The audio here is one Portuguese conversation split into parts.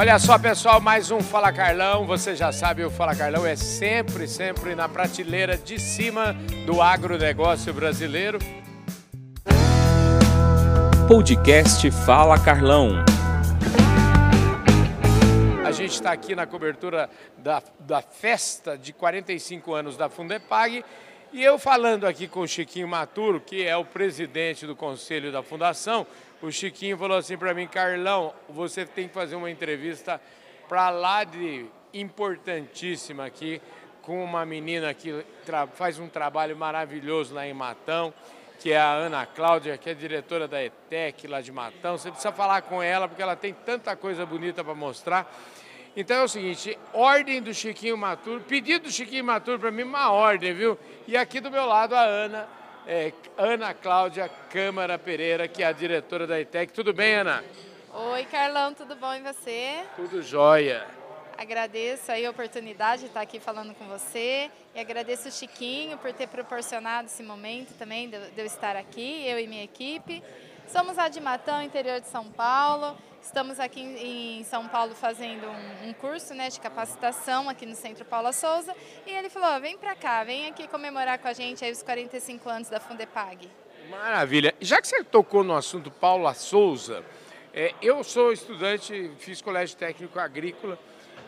Olha só, pessoal, mais um Fala Carlão. Você já sabe, o Fala Carlão é sempre, sempre na prateleira de cima do agronegócio brasileiro. Podcast Fala Carlão. A gente está aqui na cobertura da, da festa de 45 anos da Fundepag e eu falando aqui com o Chiquinho Maturo, que é o presidente do conselho da fundação, o Chiquinho falou assim para mim, Carlão, você tem que fazer uma entrevista para lá de importantíssima aqui com uma menina que faz um trabalho maravilhoso lá em Matão, que é a Ana Cláudia, que é diretora da ETEC lá de Matão. Você precisa falar com ela porque ela tem tanta coisa bonita para mostrar. Então é o seguinte, ordem do Chiquinho Maturo, pedido do Chiquinho Maturo para mim, uma ordem, viu? E aqui do meu lado a Ana, é, Ana Cláudia Câmara Pereira, que é a diretora da ITEC. Tudo bem, Ana? Oi, Carlão, tudo bom e você? Tudo jóia. Agradeço aí a oportunidade de estar aqui falando com você e agradeço o Chiquinho por ter proporcionado esse momento também de eu estar aqui, eu e minha equipe. Somos a de Matão, interior de São Paulo. Estamos aqui em São Paulo fazendo um, curso né, de capacitação aqui no Centro Paula Souza. E ele falou, vem para cá, vem aqui comemorar com a gente aí os 45 anos da Fundepag. Maravilha. Já que você tocou no assunto Paula Souza, é, eu sou estudante, fiz colégio técnico agrícola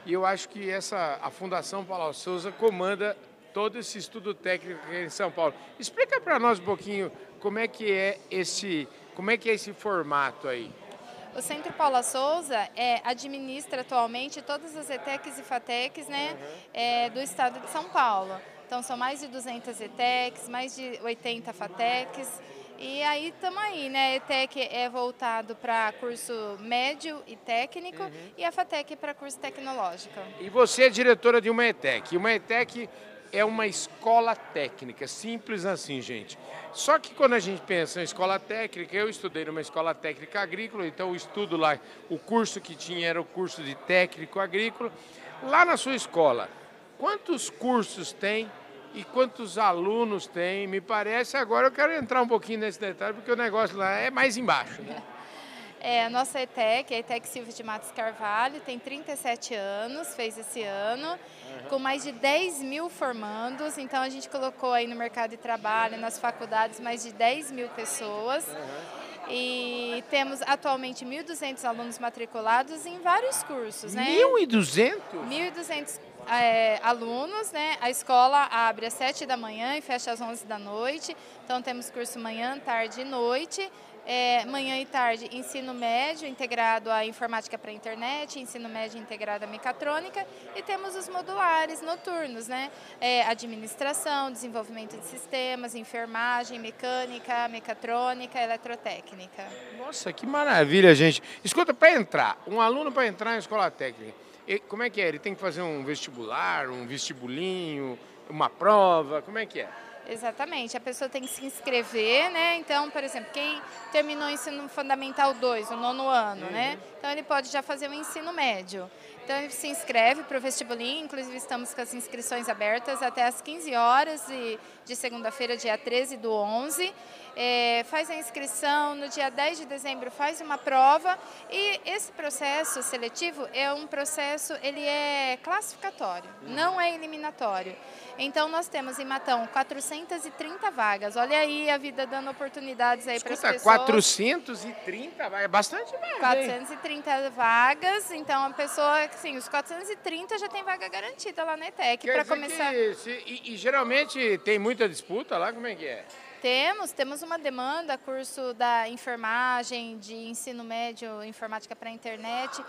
e eu acho que essa, a Fundação Paula Souza comanda todo esse estudo técnico aqui em São Paulo. Explica para nós um pouquinho como é que é esse como é que é esse formato aí? O Centro Paula Souza é, administra atualmente todas as ETECs e FATECs né, uhum. é, do estado de São Paulo. Então são mais de 200 ETECs, mais de 80 FATECs. E aí estamos aí, né? A ETEC é voltado para curso médio e técnico uhum. e a FATEC para curso tecnológico. E você é diretora de uma ETEC. Uma ETEC é uma escola técnica, simples assim, gente. Só que quando a gente pensa em escola técnica, eu estudei numa escola técnica agrícola, então o estudo lá, o curso que tinha era o curso de técnico agrícola. Lá na sua escola, quantos cursos tem e quantos alunos tem? Me parece, agora eu quero entrar um pouquinho nesse detalhe, porque o negócio lá é mais embaixo. Né? É, a nossa ETEC, a ETEC Silva de Matos Carvalho, tem 37 anos, fez esse ano, uhum. com mais de 10 mil formandos. Então, a gente colocou aí no mercado de trabalho, nas faculdades, mais de 10 mil pessoas. Uhum. E temos atualmente 1.200 alunos matriculados em vários cursos, né? 1.200? 1.200 é, alunos, né? A escola abre às 7 da manhã e fecha às 11 da noite. Então, temos curso manhã, tarde e noite é, manhã e tarde ensino médio integrado à informática para internet, ensino médio integrado à mecatrônica e temos os modulares noturnos, né? É, administração, desenvolvimento de sistemas, enfermagem, mecânica, mecatrônica, eletrotécnica. Nossa, que maravilha, gente. Escuta, para entrar, um aluno para entrar em escola técnica, como é que é? Ele tem que fazer um vestibular, um vestibulinho, uma prova, como é que é? Exatamente, a pessoa tem que se inscrever, né? Então, por exemplo, quem terminou o ensino fundamental 2, o nono ano, né? uhum. né? Então ele pode já fazer o ensino médio. Então ele se inscreve para o vestibulinho, inclusive estamos com as inscrições abertas até às 15 horas de, de segunda-feira, dia 13 do 11. É, faz a inscrição, no dia 10 de dezembro faz uma prova e esse processo seletivo é um processo, ele é classificatório, não é eliminatório. Então nós temos em Matão 430 vagas. Olha aí a vida dando oportunidades aí para as pessoas. 430 vagas, é bastante vaga. 430 hein? vagas, então a pessoa, assim, os 430 já tem vaga garantida lá na ETEC para começar. Que, se, e, e geralmente tem muita disputa lá, como é que é? Temos, temos uma demanda, curso da enfermagem, de ensino médio, informática para a internet.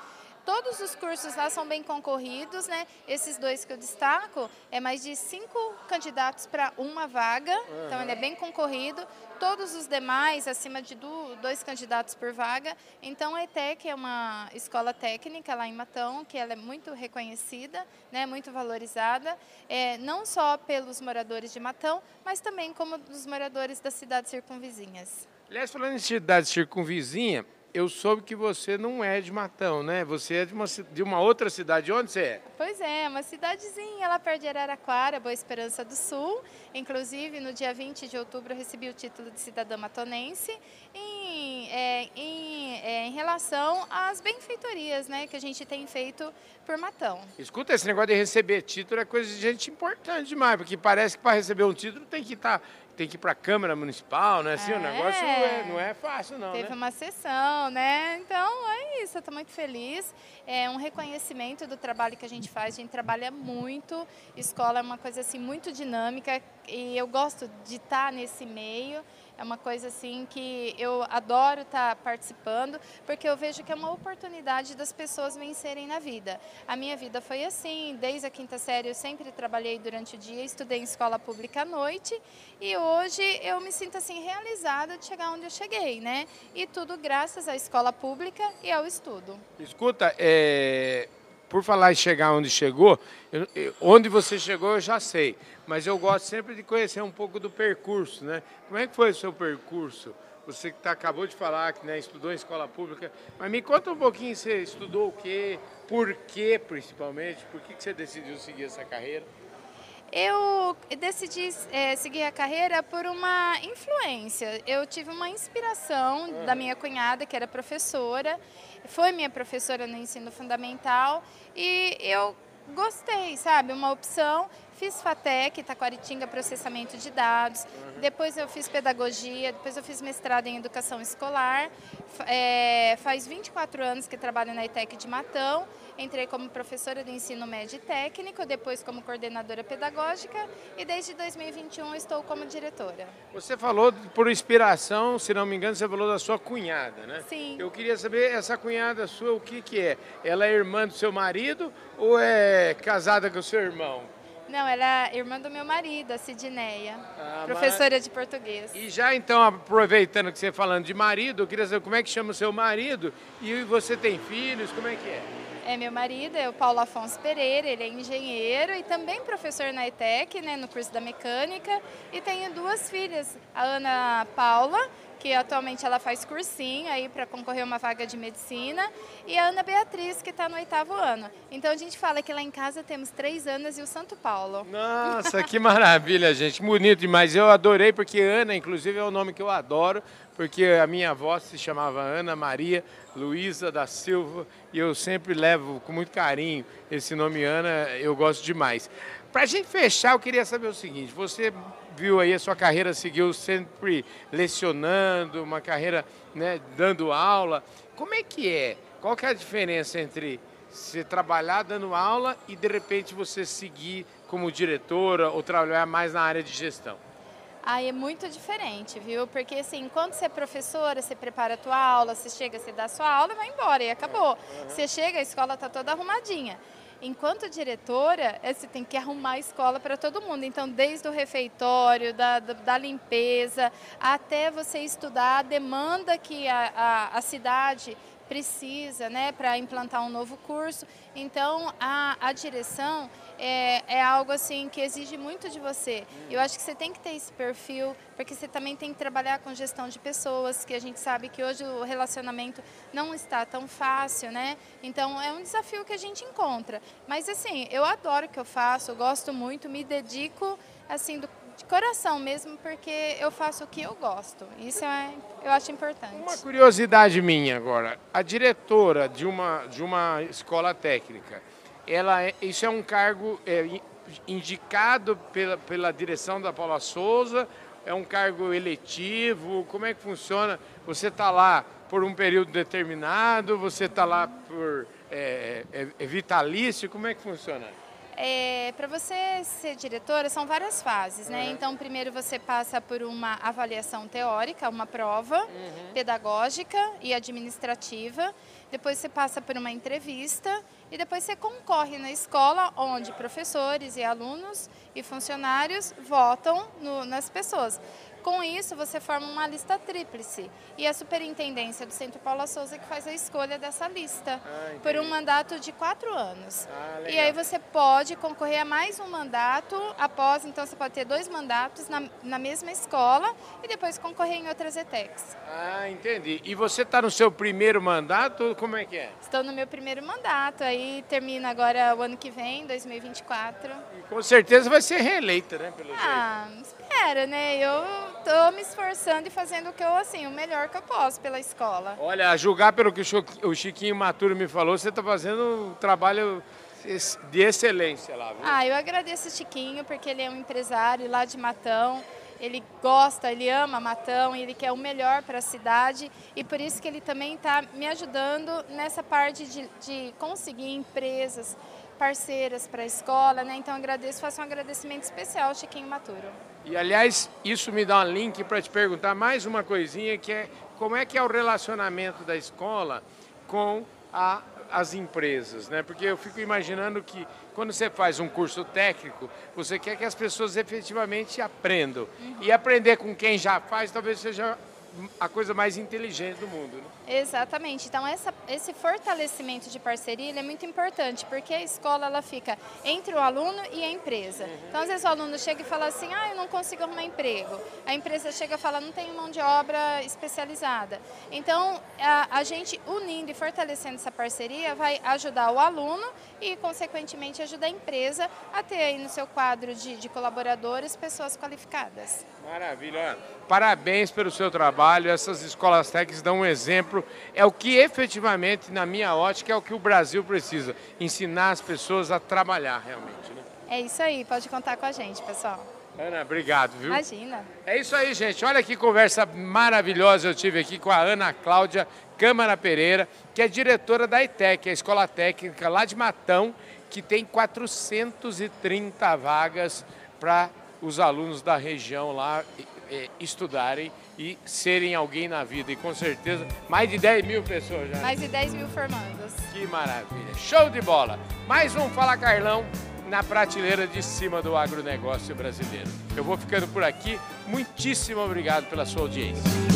Todos os cursos lá são bem concorridos, né? Esses dois que eu destaco, é mais de cinco candidatos para uma vaga, uhum. então ele é bem concorrido. Todos os demais, acima de dois candidatos por vaga. Então a ETEC é uma escola técnica lá em Matão, que ela é muito reconhecida, né? muito valorizada, é, não só pelos moradores de Matão, mas também como dos moradores das cidades circunvizinhas. Aliás, falando em cidade circunvizinha, eu soube que você não é de Matão, né? Você é de uma, de uma outra cidade. Onde você é? Pois é, uma cidadezinha lá perto de Araraquara, Boa Esperança do Sul. Inclusive, no dia 20 de outubro, eu recebi o título de cidadã matonense. E é, em, é, em relação às benfeitorias né, que a gente tem feito por Matão. Escuta, esse negócio de receber título é coisa de gente importante demais, porque parece que para receber um título tem que estar. Tá tem que ir para a Câmara Municipal, né? Assim, é. O negócio é, não é fácil, não. Teve né? uma sessão, né? Então é isso, eu estou muito feliz. É um reconhecimento do trabalho que a gente faz. A gente trabalha muito. Escola é uma coisa assim muito dinâmica e eu gosto de estar nesse meio. É uma coisa assim que eu adoro estar participando, porque eu vejo que é uma oportunidade das pessoas vencerem na vida. A minha vida foi assim, desde a quinta série eu sempre trabalhei durante o dia, estudei em escola pública à noite e hoje eu me sinto assim realizada de chegar onde eu cheguei, né? E tudo graças à escola pública e ao estudo. Escuta, é, por falar em chegar onde chegou, eu, eu, onde você chegou eu já sei, mas eu gosto sempre de conhecer um pouco do percurso, né? Como é que foi o seu percurso? Você que tá, acabou de falar que né, estudou em escola pública, mas me conta um pouquinho, você estudou o quê, por quê principalmente, por que, que você decidiu seguir essa carreira? Eu decidi é, seguir a carreira por uma influência. Eu tive uma inspiração da minha cunhada, que era professora, foi minha professora no ensino fundamental, e eu gostei, sabe? Uma opção. Fiz FATEC, Taquaritinga, processamento de dados. Uhum. Depois eu fiz pedagogia, depois eu fiz mestrado em educação escolar. É, faz 24 anos que trabalho na ETEC de Matão. Entrei como professora de ensino médio e técnico, depois como coordenadora pedagógica e desde 2021 estou como diretora. Você falou por inspiração, se não me engano, você falou da sua cunhada, né? Sim. Eu queria saber, essa cunhada sua, o que, que é? Ela é irmã do seu marido ou é casada com o seu irmão? Não, ela é irmã do meu marido, a Sidneia, ah, professora mas... de português. E já então, aproveitando que você está falando de marido, eu queria saber como é que chama o seu marido e você tem filhos, como é que é? É meu marido, é o Paulo Afonso Pereira, ele é engenheiro e também professor na ETEC, né, no curso da mecânica. E tenho duas filhas, a Ana Paula, que atualmente ela faz cursinho aí para concorrer a uma vaga de medicina, e a Ana Beatriz, que está no oitavo ano. Então a gente fala que lá em casa temos três Anas e o Santo Paulo. Nossa, que maravilha, gente. Bonito demais. Eu adorei, porque Ana, inclusive, é o nome que eu adoro, porque a minha avó se chamava Ana Maria Luísa da Silva, e eu sempre levo com muito carinho esse nome Ana, eu gosto demais. Para a gente fechar, eu queria saber o seguinte: você viu aí a sua carreira seguiu sempre lecionando, uma carreira né, dando aula. Como é que é? Qual que é a diferença entre você trabalhar dando aula e de repente você seguir como diretora ou trabalhar mais na área de gestão? Aí é muito diferente, viu? Porque assim, enquanto você é professora, você prepara a tua aula, você chega, você dá a sua aula e vai embora e acabou. Uhum. Você chega, a escola está toda arrumadinha. Enquanto diretora, é, você tem que arrumar a escola para todo mundo. Então, desde o refeitório, da, da, limpeza, até você estudar a demanda que a, a, a cidade precisa né, para implantar um novo curso. Então, a, a direção é, é algo assim que exige muito de você. Eu acho que você tem que ter esse perfil, porque você também tem que trabalhar com gestão de pessoas, que a gente sabe que hoje o relacionamento não está tão fácil, né? Então é um desafio que a gente encontra. Mas assim, eu adoro o que eu faço, eu gosto muito, me dedico assim do de coração mesmo, porque eu faço o que eu gosto. Isso é, eu acho importante. Uma curiosidade minha agora, a diretora de uma, de uma escola técnica, ela é, isso é um cargo é, indicado pela, pela direção da Paula Souza, é um cargo eletivo, como é que funciona? Você está lá por um período determinado, você está lá por é, é, é, vitalício, como é que funciona? É, para você ser diretora, são várias fases, né? Uhum. Então, primeiro você passa por uma avaliação teórica, uma prova uhum. pedagógica e administrativa. Depois você passa por uma entrevista e depois você concorre na escola, onde professores e alunos e funcionários votam no, nas pessoas. Com isso, você forma uma lista tríplice e a superintendência do Centro Paula Souza que faz a escolha dessa lista ah, por um mandato de quatro anos. Ah, e aí você pode concorrer a mais um mandato após, então você pode ter dois mandatos na, na mesma escola e depois concorrer em outras ETECs. Ah, entendi. E você está no seu primeiro mandato? Como é que é? Estou no meu primeiro mandato, aí termina agora o ano que vem, 2024. E com certeza vai ser reeleita, né? Pelo ah, jeito. Quero, né? Eu tô me esforçando e fazendo o que eu, assim, o melhor que eu posso pela escola. Olha, a julgar pelo que o Chiquinho Maturo me falou, você está fazendo um trabalho de excelência lá, viu? Ah, eu agradeço o Chiquinho, porque ele é um empresário lá de Matão, ele gosta, ele ama Matão, ele quer o melhor para a cidade e por isso que ele também está me ajudando nessa parte de, de conseguir empresas parceiras para a escola, né? Então agradeço, faço um agradecimento especial ao Chiquinho Maturo. E aliás, isso me dá um link para te perguntar mais uma coisinha que é como é que é o relacionamento da escola com a as empresas, né? Porque eu fico imaginando que quando você faz um curso técnico, você quer que as pessoas efetivamente aprendam. Uhum. E aprender com quem já faz talvez seja a coisa mais inteligente do mundo. Né? Exatamente. Então essa, esse fortalecimento de parceria é muito importante, porque a escola ela fica entre o aluno e a empresa. Uhum. Então às vezes o aluno chega e fala assim, ah, eu não consigo arrumar emprego. A empresa chega e fala, não tenho mão de obra especializada. Então a, a gente unindo e fortalecendo essa parceria vai ajudar o aluno e consequentemente ajudar a empresa a ter aí no seu quadro de, de colaboradores pessoas qualificadas. Maravilha. Parabéns pelo seu trabalho. Essas escolas técnicas dão um exemplo. É o que efetivamente, na minha ótica, é o que o Brasil precisa. Ensinar as pessoas a trabalhar realmente. Né? É isso aí. Pode contar com a gente, pessoal. Ana, obrigado, viu? Imagina. É isso aí, gente. Olha que conversa maravilhosa eu tive aqui com a Ana Cláudia Câmara Pereira, que é diretora da ITEC, a Escola Técnica lá de Matão, que tem 430 vagas para os alunos da região lá é, estudarem e serem alguém na vida. E com certeza, mais de 10 mil pessoas já. Mais de 10 mil formandos. Que maravilha. Show de bola. Mais um Fala Carlão na prateleira de cima do agronegócio brasileiro. Eu vou ficando por aqui. Muitíssimo obrigado pela sua audiência.